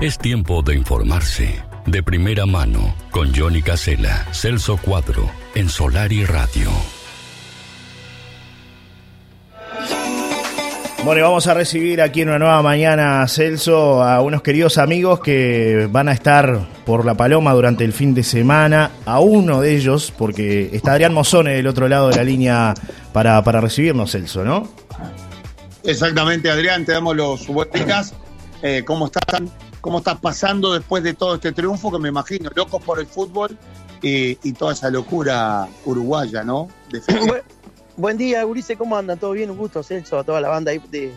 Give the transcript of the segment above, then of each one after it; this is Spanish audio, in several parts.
Es tiempo de informarse. De primera mano, con Johnny Casela, Celso Cuadro, en Solar y Radio. Bueno, y vamos a recibir aquí en una nueva mañana, Celso, a unos queridos amigos que van a estar por La Paloma durante el fin de semana. A uno de ellos, porque está Adrián Mozone del otro lado de la línea para, para recibirnos, Celso, ¿no? Exactamente, Adrián, te damos los buenas. Eh, ¿Cómo están? ¿Cómo estás pasando después de todo este triunfo que me imagino, locos por el fútbol y, y toda esa locura uruguaya, ¿no? De Buen, buen día, Ulises, ¿cómo andan? ¿Todo bien? Un gusto, Celso, a toda la banda ahí de,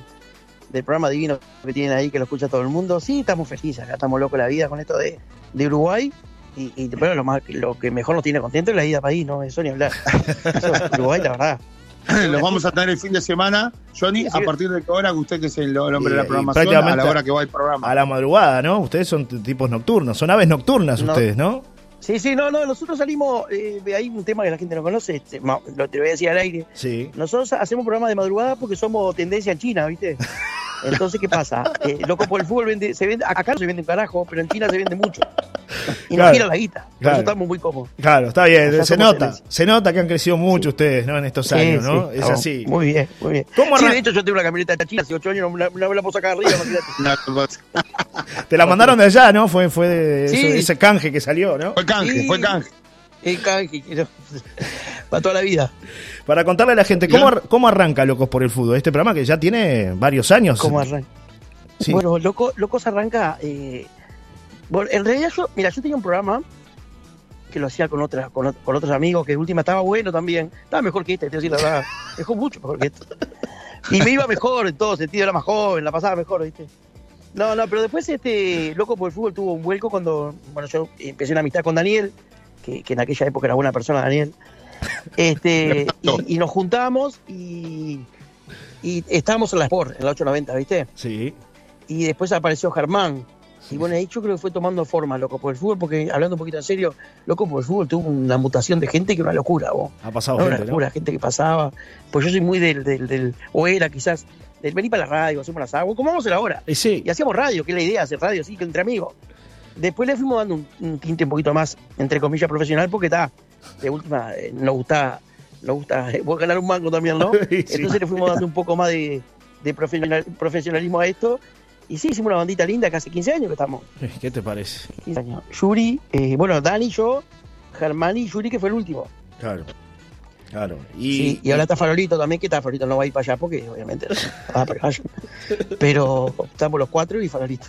del programa divino que tienen ahí, que lo escucha todo el mundo. Sí, estamos felices, acá estamos locos la vida con esto de, de Uruguay. Y, y bueno, lo, más, lo que mejor nos tiene contento es la ida país, ¿no? Eso ni hablar. Eso, Uruguay, la verdad. Los vamos a tener el fin de semana. Johnny, a partir de qué hora, usted que es el, hombre de la programación, a la hora que va el programa. A la madrugada, ¿no? Ustedes son tipos nocturnos, son aves nocturnas No. ustedes, ¿no? Sí, sí, no, no, nosotros salimos, eh, hay un tema que la gente no conoce, este, lo te voy a decir al aire. Sí. Nosotros hacemos programas de madrugada porque somos tendencia en China, ¿viste? Entonces, ¿qué pasa? Eh, loco por el fútbol vende, se vende, acá no se vende un carajo, pero en China se vende mucho. Y Claro, nos gira la guita. Por claro. eso estamos muy cómodos. Claro, está bien, Allá se nota. Se nota que han crecido mucho ustedes, ¿no? En estos Sí, años, ¿no? sí, es así. Muy bien, muy bien. ¿Cómo sí, de hecho, yo tengo una camioneta de China hace ocho años, no me la, no me la puedo sacar arriba, imagínate. Te la mandaron de allá, ¿no? Fue, fue de Sí. ese, ese canje que salió, ¿no? Fue canje, Sí. fue canje. El quiero- para toda la vida. Para contarle a la gente, ¿cómo, ar- cómo arranca Locos por el Fútbol? Este programa que ya tiene varios años. ¿Cómo arranca? Sí. Bueno, Loco, Locos arranca. eh, bueno, en realidad, yo, mira, yo tenía un programa que lo hacía con, otras con, con otros amigos, que última estaba bueno también. Estaba mejor que este, te voy a decir la verdad. Mejor mucho mejor que este. Y me iba mejor en todo sentido, era más joven, la pasaba mejor, ¿viste? No, no, pero después este Loco por el Fútbol tuvo un vuelco cuando, bueno, yo empecé una amistad con Daniel, que, que en aquella época era buena persona, Daniel. Este, y, y nos juntamos y, y estábamos en la Sport, en la 890, ¿viste? Sí. y después apareció Germán. Y bueno, ahí yo creo que fue tomando forma Loco por el Fútbol, porque hablando un poquito en serio, Loco por el Fútbol tuvo una mutación de gente que una locura, vos. Ha pasado No, una gente, ¿no? locura, gente que pasaba. Pues yo soy muy del, del, del o era quizás, del venir para la radio, hacemos las aguas, como vamos a hacer ahora. Y sí, Y hacíamos radio, que es la idea, hacer radio, sí, que entre amigos. Después le fuimos dando un, un tinte un poquito más, entre comillas, profesional, porque está, de última, eh, nos gusta, nos gusta, eh, ganar un mango también, ¿no? Sí. Entonces le fuimos dando un poco más de, de profesional- profesionalismo a esto. Y sí, hicimos una bandita linda, que hace 15 años que estamos. ¿qué te parece? 15 años. Yuri, eh, bueno, Dani, yo, Germán y Yuri, que fue el último. Claro. Claro. Y, Sí, y ahora está Farolito también, que está Farolito no va a ir para allá porque obviamente no va para allá. Pero estamos los cuatro y Farolito.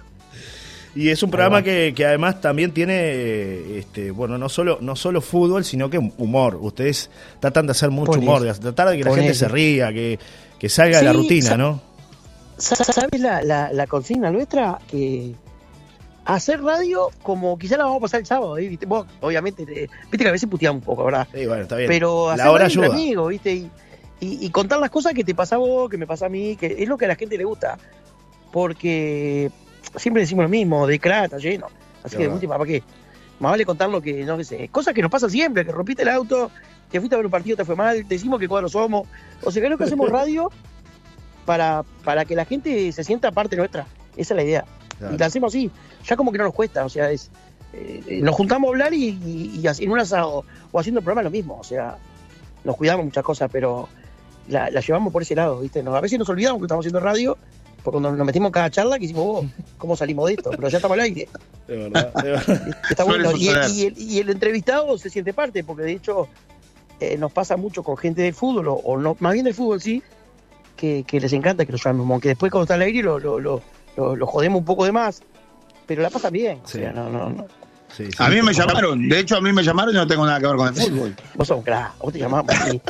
Y es un programa que, que además también tiene, eh, este, bueno, no solo, no solo fútbol, sino que humor. Ustedes tratan de hacer mucho Ponele. humor, de tratar de que la gente se ría, que, que salga de la rutina, ¿no? Sa- ¿Sabes la, la, la consigna nuestra? Que hacer radio como quizá la vamos a pasar el sábado, ¿eh? ¿viste? Vos, obviamente, te- viste que a veces puteamos un poco, ¿verdad? Sí, bueno, está bien. Pero hacer la hora radio ayuda. amigos, ¿viste? Y, y- y contar las cosas que te pasa a vos, que me pasa a mí, que es lo que a la gente le gusta. Porque siempre decimos lo mismo, de está lleno. Así que de última, ¿para qué? Más vale contar lo que, no sé, cosas que nos pasan siempre, que rompiste el auto, que fuiste a ver un partido, te fue mal, te decimos que cuadros somos. O sea, creo que hacemos radio para, para que la gente se sienta parte nuestra. Esa es la idea. Claro. Y la hacemos así, ya como que no nos cuesta, o sea, es eh, nos juntamos a hablar y, y- en un asado o haciendo el programa lo mismo, o sea, nos cuidamos muchas cosas, pero la, la llevamos por ese lado, ¿viste? Nos- a veces nos olvidamos que estamos haciendo radio, porque cuando nos metimos en cada charla, que hicimos, vos, ¿cómo salimos de esto? Pero ya estamos al aire. De verdad, de verdad. Está bueno. Y, el, y el entrevistado se siente parte, porque de hecho eh, nos pasa mucho con gente del fútbol, o, o no, más bien del fútbol sí, que, que les encanta que lo llamemos, aunque después cuando está al aire lo, lo, lo, lo- lo jodemos un poco de más, pero la pasa bien. O Sí. sea, no, no, no. Sí, sí. A mí me llamaron, de hecho a mí me llamaron y no tengo nada que ver con el fútbol. Vos sos un crack, vos te llamamos, sí.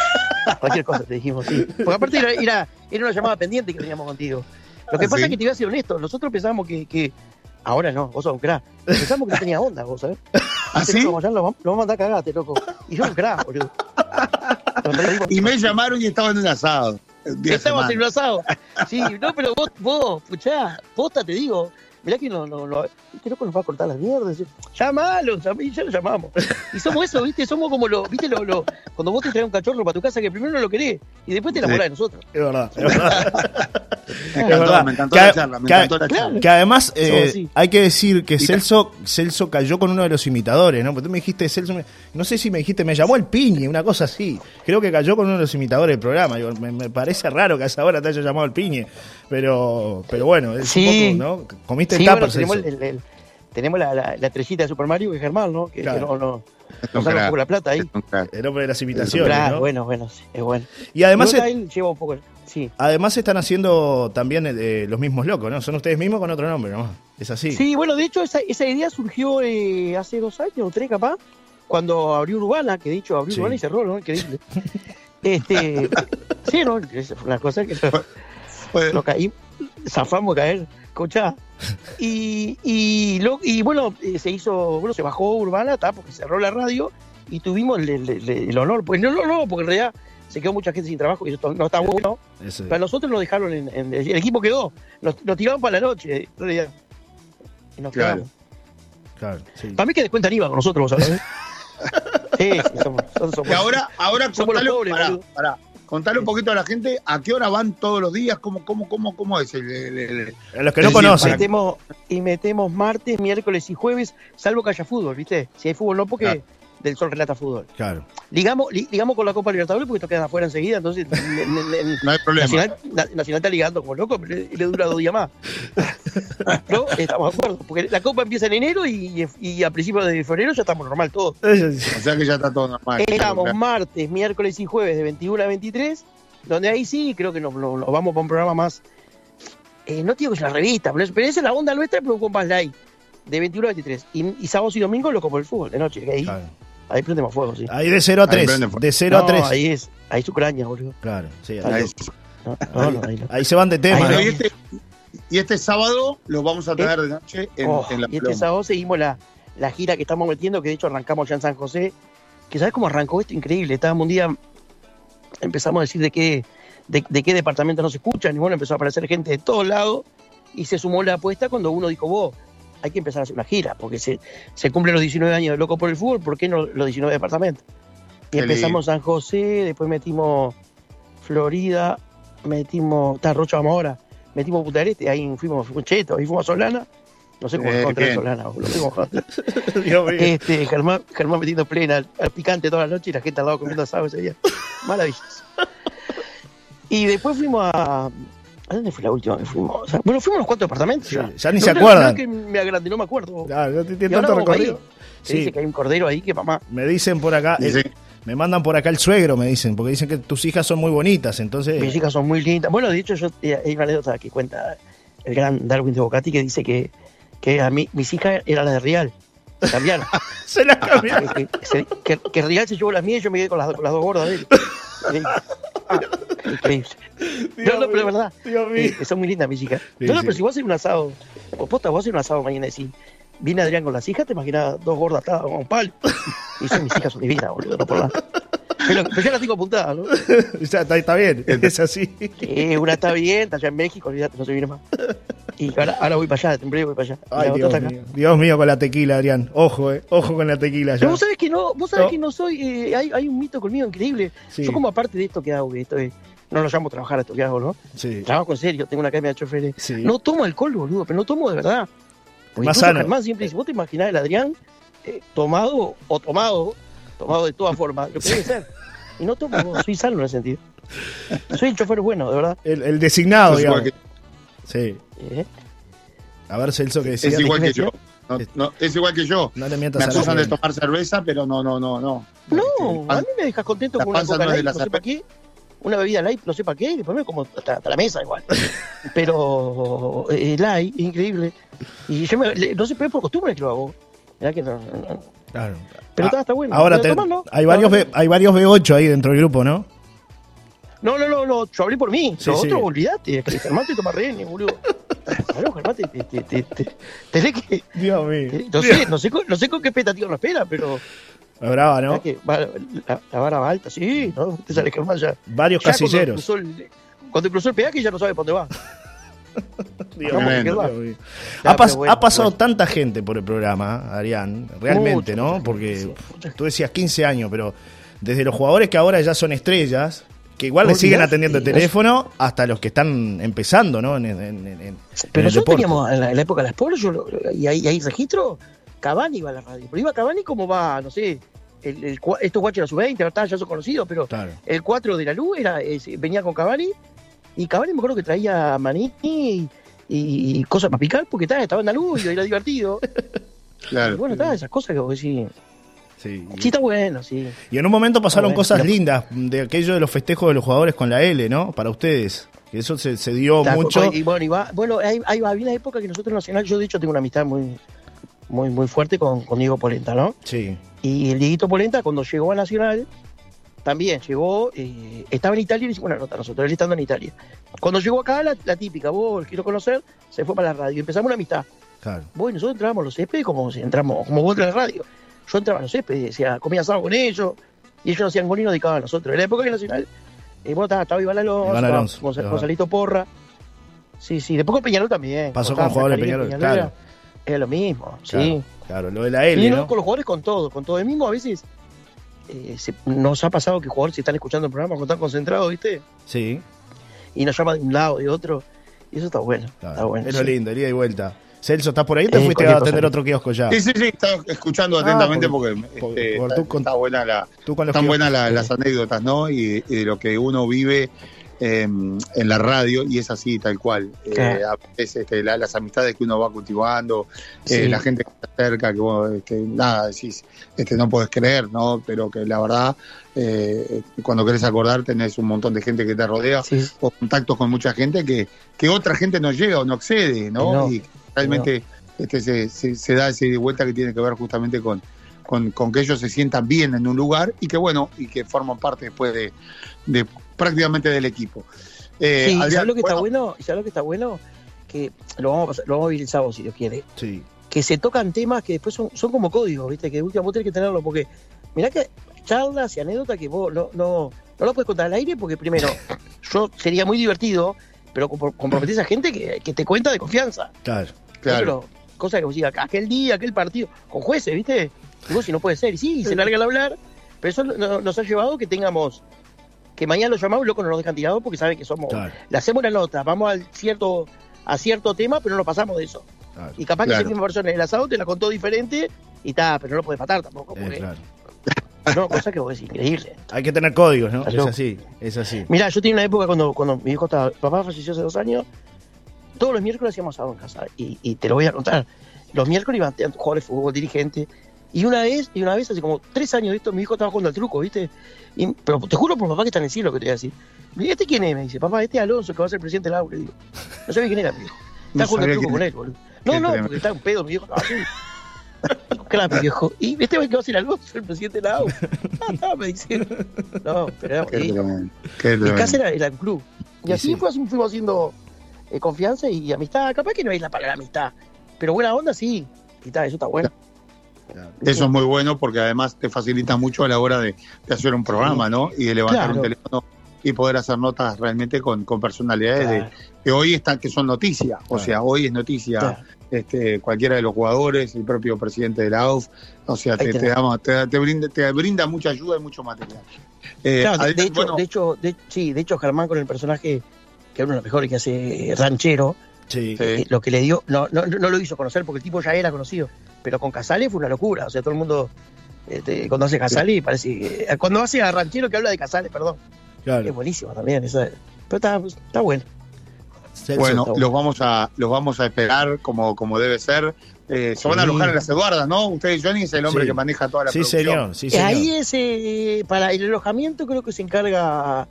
Cualquier cosa te dijimos, sí. Porque aparte era, era, era una llamada pendiente que teníamos contigo. Lo que Ah, pasa es que te iba a ser honesto, nosotros pensábamos que, que ahora no, vos sos un crack. Pensamos que no tenía onda, vos, ¿sabés? ¿Ah, sí? loco, Mayán, lo, vamos- lo vamos a mandar a cagarte, loco. Y yo un crack, boludo. Y me llamaron y estaba en un asado. semana. en un asado. Sí, no, pero vos, vos, puchá, posta te digo, mirá que no, no, no, este loco nos va a cortar las mierdas. Llámalo, y ya lo llamamos. Y somos eso, ¿viste? Somos como lo, ¿viste? Lo, lo- cuando vos te traes un cachorro para tu casa que primero no lo querés y después te enamorás de nosotros. Es verdad, es verdad. Me Es encantó, verdad. me encantó Que- la charla, me que- encantó la charla. Que además eh, hay que decir que Celso, Celso cayó con uno de los imitadores, ¿no? Porque tú me dijiste Celso, me- no sé si me dijiste, me llamó el piñe, una cosa así. Creo que cayó con uno de los imitadores del programa. Me parece raro que a esa hora te haya llamado el piñe, pero, pero bueno, es Sí. un poco, ¿no? Comiste Sí, tapas, bueno, tenemos, Celso. el- el- tenemos la, la, la estrellita de Super Mario que es Germán, ¿no? Que, que Claro. no, no, Es nos un saca un crack, poco la plata ahí. es crack. El hombre de las imitaciones, Claro, ¿no? bueno, bueno, sí, es bueno. Y además, él lleva un poco, sí. además están haciendo también eh, los mismos locos, ¿no? Son ustedes mismos con otro nombre, ¿no? Es así. Sí, bueno, de hecho esa, esa idea surgió eh, hace dos años o tres capaz, cuando abrió Urbana, que de hecho abrió Sí. Urbana y cerró, ¿no? Increíble. este, sí, ¿no? Fue una cosa que lo caí, zafamos de caer, escuchá. Y, y, lo- y bueno, eh, se hizo, bueno, se bajó Urbana, está, porque cerró la radio y tuvimos el, el- el- el honor, pues no, no, no, porque en realidad se quedó mucha gente sin trabajo y eso no está bueno. Ese- Para nosotros nos dejaron en, en- el equipo quedó, nos, nos tiraron para la noche, en realidad. Y nos Claro. quedamos. claro, sí. Para mí que descuentan IVA con nosotros, vos sabés. sí, sí, somos, nosotros somos- Y ahora, ahora Somos los pobres. Contale un poquito a la gente a qué hora van todos los días, cómo, cómo, cómo, cómo es el, el- el- A los que no conocen. metemos, y metemos martes, miércoles y jueves, salvo que haya fútbol, ¿viste? Si hay fútbol no, porque Claro. Del sol relata fútbol. Claro. Ligamos, li- ligamos con la Copa Libertadores porque esto quedan afuera enseguida, entonces no hay problema. Nacional, Na- Nacional está ligando como loco, pero le, le dura dos días más. ¿No? Estamos de acuerdo, porque la Copa empieza en enero y, y a principios de febrero ya estamos normal todos. O sea que ya está todo normal. Estamos Claro. martes, miércoles y jueves de 21 a 23, donde ahí sí creo que nos, nos- nos vamos para un programa más. eh, no digo que es una revista, pero, es- pero esa es la onda nuestra, pero un poco más light, de 21 a 23. Y, y sábados y domingos lo como el fútbol, de noche, ahí, Claro. Ahí prendemos fuego, sí. Ahí de 0 a Ahí 3. prende fuego. De 0 a No, 3. Ahí es, ahí es Ucrania, boludo. Claro, sí. Ahí Ahí, Ahí- No, no, no, ahí no. ahí se van de tema. Ahí Bueno, ¿no? y, este, y este sábado lo vamos a tener de noche en, Oh, en la y este sábado seguimos la, la gira que estamos metiendo, que de hecho arrancamos ya en San José. Que sabes cómo arrancó esto, increíble. Estábamos un día, empezamos a decir de qué, de, de qué departamento nos escuchan, y bueno, empezó a aparecer gente de todos lados, y se sumó la apuesta cuando uno dijo, vos, hay que empezar a hacer una gira, porque se, se cumplen los 19 años de Loco por el Fútbol, ¿por qué no los 19 departamentos? Y empezamos San José, después metimos Florida, metimos, está Rocha vamos ahora, metimos Este, ahí fuimos, Cheto, ahí fuimos a Solana, no sé cómo Eh, encontré bien. Solana, boludo, Dios mío. este, Germán, Germán metiendo plena al, al picante toda la noche y la gente al lado comiendo asado ese día. Maravilloso. Y después fuimos a. ¿A dónde fue la última que fuimos? O sea, bueno, fuimos a los cuatro departamentos. Sí, ya. ya ni La se acuerdan. que me agrandé, no me acuerdo. Claro, no Y tiene ahora tanto recorrido. Se Sí. dice que hay un cordero ahí que mamá. Me dicen por acá, eh, me mandan por acá el suegro, me dicen, porque dicen que tus hijas son muy bonitas, entonces. Mis hijas son muy lindas. Bueno, de hecho, yo, eh, hay una anécdota que cuenta el gran Darwin de Bocati que dice que, que a mí, mis hijas eran las de Real. Se cambiaron. se la cambiaron. que, que- que Real se llevó las mías y yo me quedé con las, con las dos gordas de él. Increíble. Increíble. No, no, pero es verdad. Dios mío. Eh, son muy lindas mis hijas. Sí, no, no, sí. pero si vos haces un asado, o posta, vos haces un asado mañana y decís, viene Adrián con las hijas, te imaginas dos gordas atadas con un palo. Y son mis hijas, son divinas, boludo, no por nada. Pero, pero ya las tengo apuntadas, ¿no? Ya está, está bien, es así. Una está bien, está allá en México, olvídate, no se viene más. Y ahora, ahora voy para allá, en breve voy para allá. Ay, Dios acá. mío. Dios mío con la tequila, Adrián. Ojo, eh. Ojo con la tequila ya. Pero vos sabés que no, vos sabés No. que no soy, eh, hay, hay un mito conmigo increíble. Sí, Yo como aparte de esto que hago, que esto es, no lo llamo trabajar a esto que hago, ¿no? sí, Trabajo en serio, tengo una academia de choferes. sí. No tomo alcohol, boludo, pero no tomo de verdad. Porque Más sano. Germán siempre dice, vos te imaginás el Adrián eh, tomado o tomado, tomado de todas formas, lo que debe ser. Y no tomo, soy sano en ese sentido. Soy el chofer bueno, de verdad. El, el designado, Es igual digamos. Sí. Eh, A ver, Celso, que decía. Es igual ¿qué que yo. No, no, es igual que yo. No le Me mientas a la acusan de tomar cerveza, pero no, no, no, no. No, La a mí me dejas contento la con una coca no de light, la no sé para qué. Una bebida light, no sé para qué, y después me como hasta, hasta la mesa igual. Pero eh, light, increíble. Y yo me, no sé, pero es por costumbre que lo hago. Mirá que no. Claro. Pero Ah, está, está bueno. Ahora te- hay, varios No, B- hay varios B8 ahí dentro del grupo, ¿no? No, no, no, no, yo hablé por mí. Sí, Lo sí. otro, olvidate. Que Germán te toma rehenes, boludo. Claro, Germán, te, te, te, te, te- tenés que. Dios mío. no, sé, no, sé, con- no sé con qué expectativa lo espera, pero. Es brava, ¿no? que la, la vara va alta, sí, ¿no? Te sale Germán ya. Varios ya cuando casilleros. cruzó el- Cuando cruzó el peaje ya no sabe para dónde va. No, Ha, pas- pero bueno, ha pasado bueno. tanta gente por el programa, Adrián, realmente, ¿no? Porque tú decías 15 años, pero desde los jugadores que ahora ya son estrellas, que igual le siguen atendiendo el teléfono, hasta los que están empezando, ¿no? En, en- en- Pero el nosotros deporte. teníamos en la, en la época de las polos, yo lo- y hay, hay registro, Cavani iba a la radio. Pero iba Cavani como va, no sé, el, el, estos guachos era su 20, ahora ya son conocidos, pero Claro. el 4 de la luz era, es- venía con Cavani y Cavani me acuerdo que traía maní y, y cosas para picar porque estaba, estaba en luz y era divertido. Y bueno, está, esas cosas que vos decís, Sí. sí está bueno, sí. Y en un momento pasaron Bueno, cosas lindas de aquello de los festejos de los jugadores con la L, ¿no? Para ustedes. Eso se, se dio Está, mucho. Y bueno, y va- bueno hay, hay, había una época que nosotros en Nacional, yo de hecho tengo una amistad muy, muy, muy fuerte con, con Diego Polenta, ¿no? Sí. Y el Dieguito Polenta, cuando llegó a Nacional, también llegó, eh, estaba en Italia y le hicimos una nota nosotros, él estando en Italia. Cuando llegó acá, la, la típica, vos quiero conocer, se fue para la radio. Empezamos una amistad. Claro. Vos y nosotros entrábamos a los céspedes como si entramos, como vos entras a la radio. Yo entraba a los céspedes, decía, comía asado con ellos, y ellos hacían gol y nos dedicaban a nosotros. En la época que Nacional, eh, bueno, estaba, estaba Iván Alonso. Gonzalito Porra. Sí, sí, después con Peñarol también. Pasó con jugadores de Peñarol, Peñarol, claro. Era, era lo mismo, Claro, sí. claro, lo de la L, Y ¿no? con los jugadores con todo, con todo. El mismo a veces eh, se- nos ha pasado que jugadores se están escuchando el programa cuando están concentrados, ¿viste? Sí, Y nos llaman de un lado, de otro. Y eso está bueno. claro. Está bueno. es lo lindo, ida y vuelta. Celso, ¿estás por ahí? o ¿Te Eh, fuiste a atender otro kiosco ya? Sí, sí, sí, estaba escuchando Ah, atentamente porque- porque, porque- este, tú está, con- está buena la, Tú con los están buenas la- las anécdotas, ¿no? Y, y de lo que uno vive eh, en la radio, y es así, tal cual. Eh, a veces, este, la- las amistades que uno va cultivando, eh, la gente que está cerca, que vos, este, nada, decís, este, no podés creer, ¿no? Pero que la verdad, eh, cuando querés acordar, tenés un montón de gente que te rodea, Sí, o contactos con mucha gente que, que otra gente no llega o no accede, ¿no? No, y realmente este, se, se, se da ese de vuelta que tiene que ver justamente con, con, con que ellos se sientan bien en un lugar y que bueno, y que forman parte después de, de prácticamente del equipo. Eh, Sí, Adrián, ¿sabes lo que está bueno? ¿Sabes lo que está bueno? Que lo vamos a, pasar- lo vamos a vivir el sábado, si Dios quiere. Sí, Que se tocan temas que después son, son como códigos, ¿viste? Que de última vos tenés que tenerlo, porque mirá que charlas y anécdotas que vos no, no, no lo puedes contar al aire, porque primero, yo sería muy divertido, pero compro- comprometés a gente que, que te cuenta de confianza. claro. claro. Cosa que vos digas, aquel día, aquel partido, con jueces, ¿viste? Y vos si no puede ser, y sí, y se larga el hablar, pero eso no- nos ha llevado que tengamos, que mañana lo llamamos, loco, no nos dejan tirados porque saben que somos, Claro. le hacemos la nota, vamos al cierto, a cierto tema, pero no nos pasamos de eso. claro. Y capaz que Claro. esa misma persona en el asado te la contó diferente y está, pero no lo puedes matar tampoco, Eh, porque, claro. no, cosa que vos decís, increíble. Hay que tener códigos, ¿no? Es así, es así. Mirá, yo tenía una época cuando, cuando mi hijo estaba, papá falleció hace dos años, todos los miércoles hacíamos asado en casa. Y, y te lo voy a contar. Los miércoles iban jugadores de fútbol, dirigentes. Y una vez, y una vez hace como tres años de esto, mi hijo estaba jugando al truco, ¿viste? Y- pero te juro por papá que está en el cielo que te voy a decir. ¿Y este quién es? Me dice, papá, este es Alonso que va a ser presidente del AU. Le digo, no sabía quién era, mi hijo. No Está jugando al truco con él, boludo. No, no, porque está un pedo, mi estaba así. Claro, mi viejo. Y este va a ser Alonso, el presidente del AU. Ah, está, me dice. No, pero era Qué bonito. tremendo, qué era, era un club. Y así sí. fue- fuimos haciendo eh, confianza y amistad. Capaz que no es la palabra amistad, pero buena onda sí. Y está, eso está bueno. Eso es muy bueno porque además te facilita mucho a la hora de, de hacer un programa, ¿no? Y de levantar Claro. un teléfono y poder hacer notas realmente con, con personalidades de- Claro, que hoy están, que son noticias. O sea, hoy es noticia este, cualquiera de los jugadores, el propio presidente de la AUF. O sea, te, te, tenés. da- te, te brinda, te brinda mucha ayuda y mucho material. Eh, de, de hecho, bueno, de hecho, de- sí, de hecho Germán con el personaje que es uno de los mejores que hace eh, ranchero, Sí. Sí. eh, lo que le dio, no, no, no lo hizo conocer porque el tipo ya era conocido, pero con Casale fue una locura. O sea, todo el mundo este, cuando hace Casale parece eh, cuando hace a ranchero que habla de Casale, perdón, es Claro. buenísimo también. esa- pero está, está bueno. Celso, bueno, está bueno. los vamos a los vamos a esperar como, como debe ser. Eh, se van a alojar en las Eduardas, ¿no? Usted, Johnny, es el hombre Sí. que maneja toda la Sí, producción. señor, sí, Y señor. Ahí es eh, para el alojamiento creo que se encarga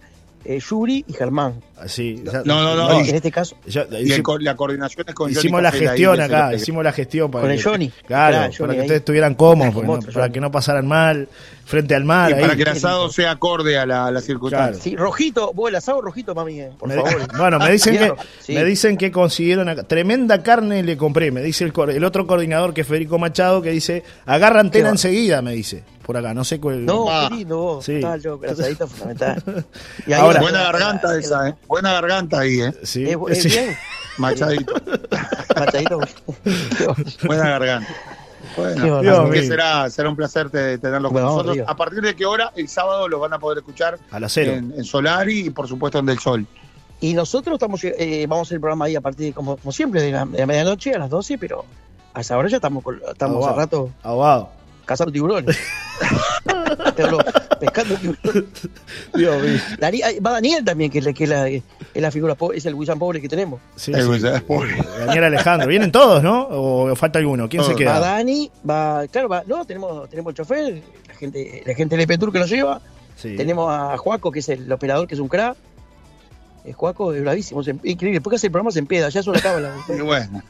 eh, Yuri y Germán. Sí, ya- No, no, no, en este caso, ya- Y el hici- co- la coordinación es con Johnny hicimos la ahí gestión que acá, hicimos la gestión para con el que, Johnny. claro, Claro, para que ahí. ustedes estuvieran cómodos, otro, para que no pasaran mal frente al mar. Y ahí. para que el asado sea acorde a la, circunstancia. Sí, rojito, vos el asado rojito, mami, eh, por Me- favor. bueno, me dicen que Claro, sí. me dicen que consiguieron acá- tremenda carne le compré, me dice el, cor- el otro coordinador que es Federico Machado que dice, agarra antena enseguida, me dice, por acá, no sé cuál. No, Ah. qué lindo vos. Sí. Está loco, el asadito es fundamental. Y Ahora- Buena garganta esa, ¿eh? Buena garganta ahí, ¿eh? Sí, Es, es sí. bien. Machadito. Machadito. Buena garganta. Bueno, Dios así que será, será un placer te- tenerlos con Bueno, nosotros. Dios. ¿A partir de qué hora? El sábado los van a poder escuchar A las cero. en, en Solari y por supuesto en Del Sol. Y nosotros estamos, eh, vamos a hacer el programa ahí a partir, de, como, como siempre, de la, de la medianoche a las 12, pero a esa hora ya estamos, con- estamos Ah, wow. rato Abogado. Cazando tiburones. Hablo, pescando tiburones. Dios mío. Va Daniel también, que es la, es es figura, po- es el William pobre que tenemos. Sí, Eh, sí. eh, pobre. Daniel Alejandro. ¿Vienen todos, no? ¿O falta alguno? ¿Quién se Todos. Va queda? Dani, va, claro, va, no, tenemos, tenemos el chofer, la gente, la gente del EP Tour que nos lleva, Sí. tenemos a Juaco, que es el operador, que es un crack. Es Juaco es bravísimo, es increíble. Después que hace el programa se empeda, ya eso la cábala. Bueno,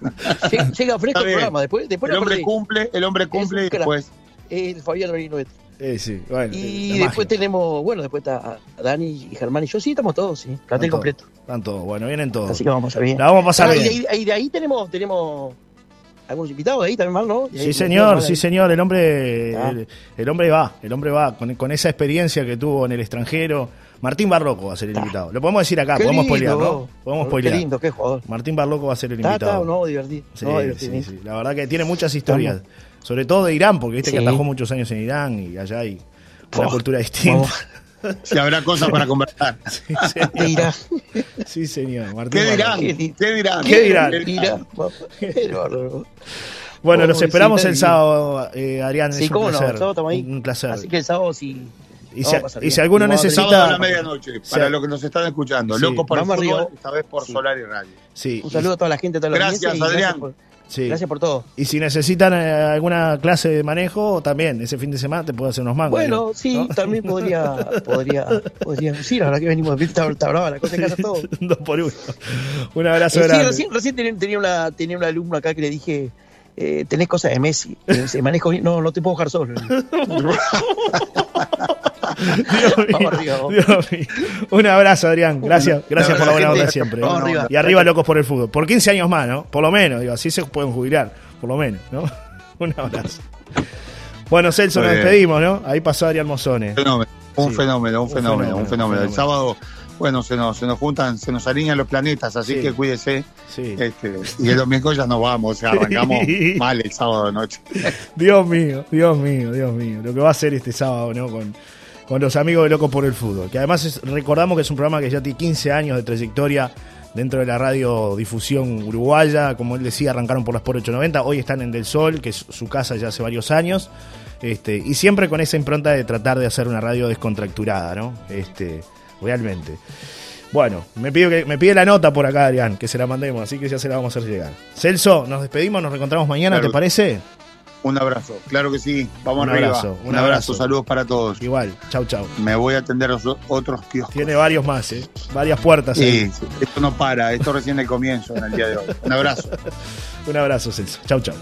Llega, llega fresco el programa, después, después el hombre cumple, el hombre cumple y crack. después El Fabián Berinoet. Eh, sí, bueno, Y la después magia. tenemos, bueno, después está Dani y Germán y yo, sí, estamos todos, sí, plantel completo. Están todos. Bueno, vienen todos. Así que vamos a bien. La vamos a pasar Ah, y de bien. ahí, y de ahí tenemos, tenemos algunos invitados ahí también, mal, ¿no? Ahí- Sí, señor, sí, señor. El hombre, Ah. el, el hombre va, el hombre va con, con esa experiencia que tuvo en el extranjero. Martín Barroco va a ser el Ah. invitado. Lo podemos decir acá, Qué podemos spoilear, ¿no? Podemos Qué spoilear. lindo, qué jugador. Martín Barroco va a ser el Está, está, invitado. no, divertido. Sí, no, sí, divertido. sí. La verdad que tiene muchas historias. Sobre todo de Irán, porque viste que atajó muchos años en Irán y allá hay una Oh, cultura distinta. Si habrá cosas para conversar. Sí, señor. ¿Qué dirá? Sí, señor. Martín ¿Qué dirán? Qué ¿Qué dirán? ¿Qué dirán? Dirá. Qué bárbaro. Bueno, los esperamos el sábado, eh, Adrián. Sí, es un cómo no, el placer. sábado estamos ahí. Un placer. Así que el sábado sí. y, si, y si alguno necesita. Sábado a la medianoche, para Sí. los que nos están escuchando. Sí. Loco por el Vamos fútbol, arriba. esta vez por Sí. Solar y Radio. Sí, Un saludo a toda la gente, a toda la Gracias, Adrián. Gracias por, sí. gracias por todo. Y si necesitan eh, alguna clase de manejo, también ese fin de semana te puedo hacer unos mangos. Bueno, ¿no? sí, ¿No? también podría, podría, podría. Sí, la verdad que venimos, está, está brava la cosa en casa todo. Dos por uno. Un abrazo Eh, sí, grande. recién, recién tenía, tenía una, tenía un alumno acá que le dije, eh, tenés cosas de Messi, eh, se manejo bien, no, no te puedo dejar solo. Dios mío, Vamos arriba, vamos. Dios mío. Un abrazo, Adrián. Gracias, gracias por la buena onda siempre. Vamos ¿no? arriba. Y arriba, locos por el fútbol. Por 15 años más, ¿no? Por lo menos, digo, así se pueden jubilar. Por lo menos, ¿no? Un abrazo. Bueno, Celso, Muy nos despedimos, ¿no? Ahí pasó Adrián Mozone. Fenómeno, un Sí. fenómeno, un Un fenómeno, un fenómeno. un El fenómeno. sábado, bueno, se nos, se nos juntan, se nos alinean los planetas, así Sí. que cuídese. Sí. Este, y el domingo ya nos vamos, o sea, arrancamos mal el sábado de noche. Dios mío, Dios mío, Dios mío. Lo que va a hacer este sábado, ¿no? Con, con los amigos de Locos por el Fútbol. Que además es- recordamos que es un programa que ya tiene 15 años de trayectoria dentro de la radiodifusión uruguaya. Como él decía, arrancaron por las por 890. Hoy están en Del Sol, que es su casa ya hace varios años. Este, y siempre con esa impronta de tratar de hacer una radio descontracturada, ¿no? Este, realmente. Bueno, me pide, que, me pide la nota por acá, Adrián, que se la mandemos, así que ya se la vamos a hacer llegar. Celso, nos despedimos, nos reencontramos mañana, Claro. ¿te parece? Un abrazo, claro que sí, vamos Un arriba. abrazo, un un abrazo. abrazo, saludos para todos. Igual, chau, chau. Me voy a atender a los otros kioscos. Tiene varios más, ¿eh? Varias puertas ahí. Sí, esto no para, esto recién el comienzo en el día de hoy. Un abrazo. Un abrazo, Celso. Chau, chau.